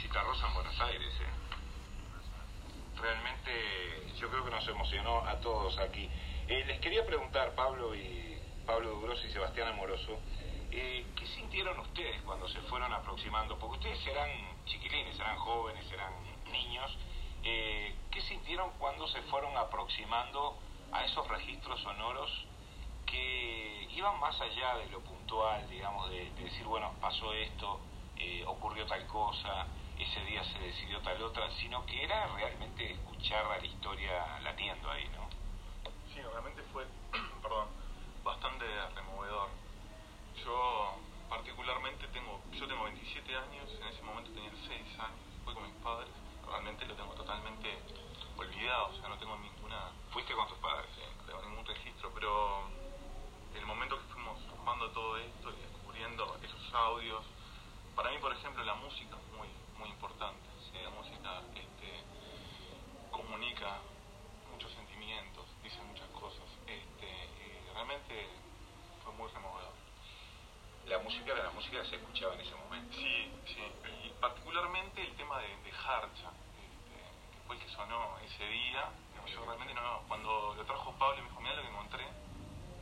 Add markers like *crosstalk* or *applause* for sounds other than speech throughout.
Citarrosa en Buenos Aires. ¿eh? Realmente yo creo que nos emocionó a todos aquí. Eh, les quería preguntar, Pablo y Pablo Dubros y Sebastián Amoroso, eh, ¿qué sintieron ustedes cuando se fueron aproximando? Porque ustedes eran chiquilines, eran jóvenes, eran niños. Eh, ¿Qué sintieron cuando se fueron aproximando a esos registros sonoros que iban más allá de lo puntual, digamos, de decir, bueno, pasó esto, eh, ocurrió tal cosa, ese día se decidió tal otra, sino que era realmente escuchar a la historia latiendo ahí, ¿no? Sí, realmente fue, *clears throat* perdón, bastante removedor. Yo particularmente tengo, yo tengo 27 años, en ese momento tenía 6 años, fui con mis padres, realmente lo tengo totalmente olvidado, o sea, no tengo ninguna... ¿Fuiste con tus padres? Sí, no tengo ningún registro, pero el momento que fuimos formando todo esto y descubriendo esos audios, para mí, por ejemplo, la música es muy, muy importante. ¿sí? La música este, comunica muchos sentimientos, dice muchas cosas. Este, y realmente fue muy removedor. La música era la música que se escuchaba en ese momento. Sí, sí. Y particularmente el tema de, de Harcha, este, que fue el que sonó ese día. Yo realmente no, cuando lo trajo Pablo y me dijo, mira lo que encontré,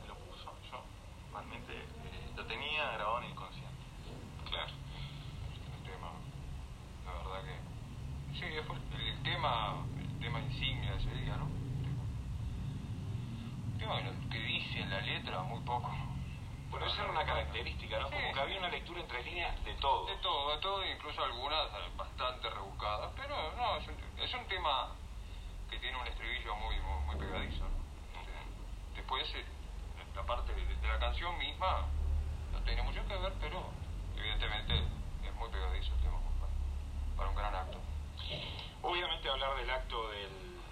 me lo puso. Yo realmente eh, lo tenía grabado en el inconsciente. Claro. el tema, la verdad que sí, fue el, tema, el tema insignia de ese día, ¿no? El tema que dice en la letra, muy poco. Bueno, esa era una característica, ¿no? Sí, Como que había una lectura entre líneas de todo. De todo, de todo, incluso algunas bastante rebuscadas, pero no, es un, es un tema que tiene un estribillo muy, muy, muy pegadizo. ¿no? Después, eh, la parte de, de la canción misma no tiene mucho que ver, pero evidentemente es muy pegadizo el tema para, para un gran acto. Obviamente hablar del acto del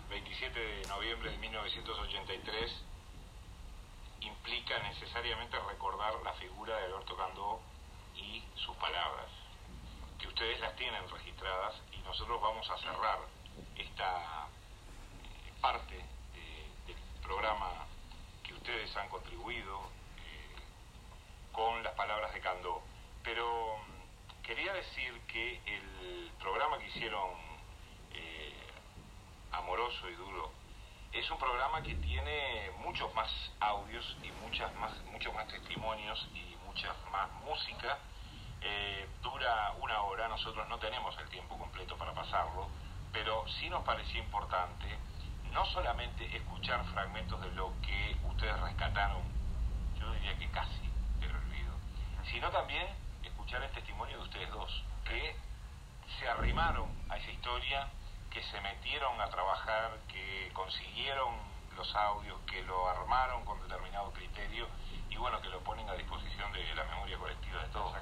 27 de noviembre de 1983 implica necesariamente recordar la figura de Alberto Candó y sus palabras, que ustedes las tienen registradas y nosotros vamos a cerrar esta eh, parte de- del programa que ustedes han contribuido eh, con las palabras de Candó. Pero mm, quería decir que el programa que hicieron eh, Amoroso y Duro es un programa que tiene muchos más audios y muchas más, muchos más testimonios y mucha más música. Eh, dura una hora, nosotros no tenemos el tiempo completo para pasarlo, pero sí nos parecía importante no solamente escuchar fragmentos de lo que ustedes rescataron, yo diría que casi del olvido, sino también escuchar el testimonio de ustedes dos, que se arrimaron a esa historia, que se metieron a trabajar, que consiguieron los audios, que lo armaron con determinado criterio y bueno, que lo ponen a disposición de la memoria colectiva de todos.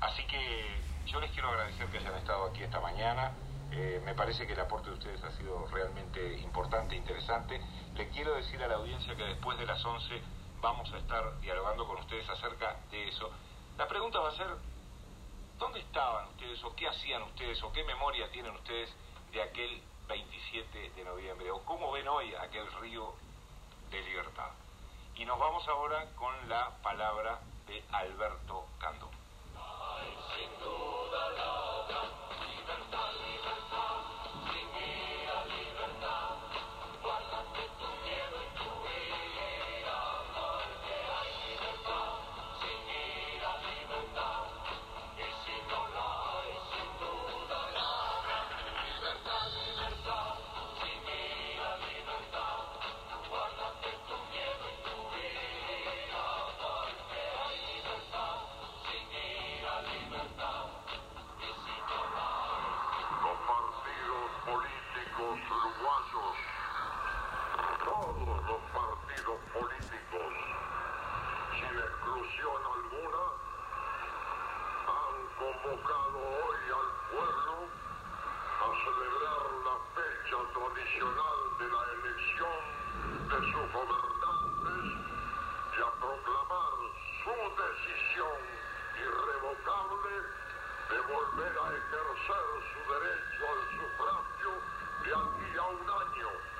Así que yo les quiero agradecer que hayan estado aquí esta mañana. Eh, me parece que el aporte de ustedes ha sido realmente importante e interesante. Le quiero decir a la audiencia que después de las 11 vamos a estar dialogando con ustedes acerca de eso. La pregunta va a ser, ¿dónde estaban ustedes o qué hacían ustedes o qué memoria tienen ustedes de aquel 27 de noviembre o cómo ven hoy aquel río de libertad? Y nos vamos ahora con la palabra de Alberto Candó. Ejercer su derecho al sufragio de aquí a un año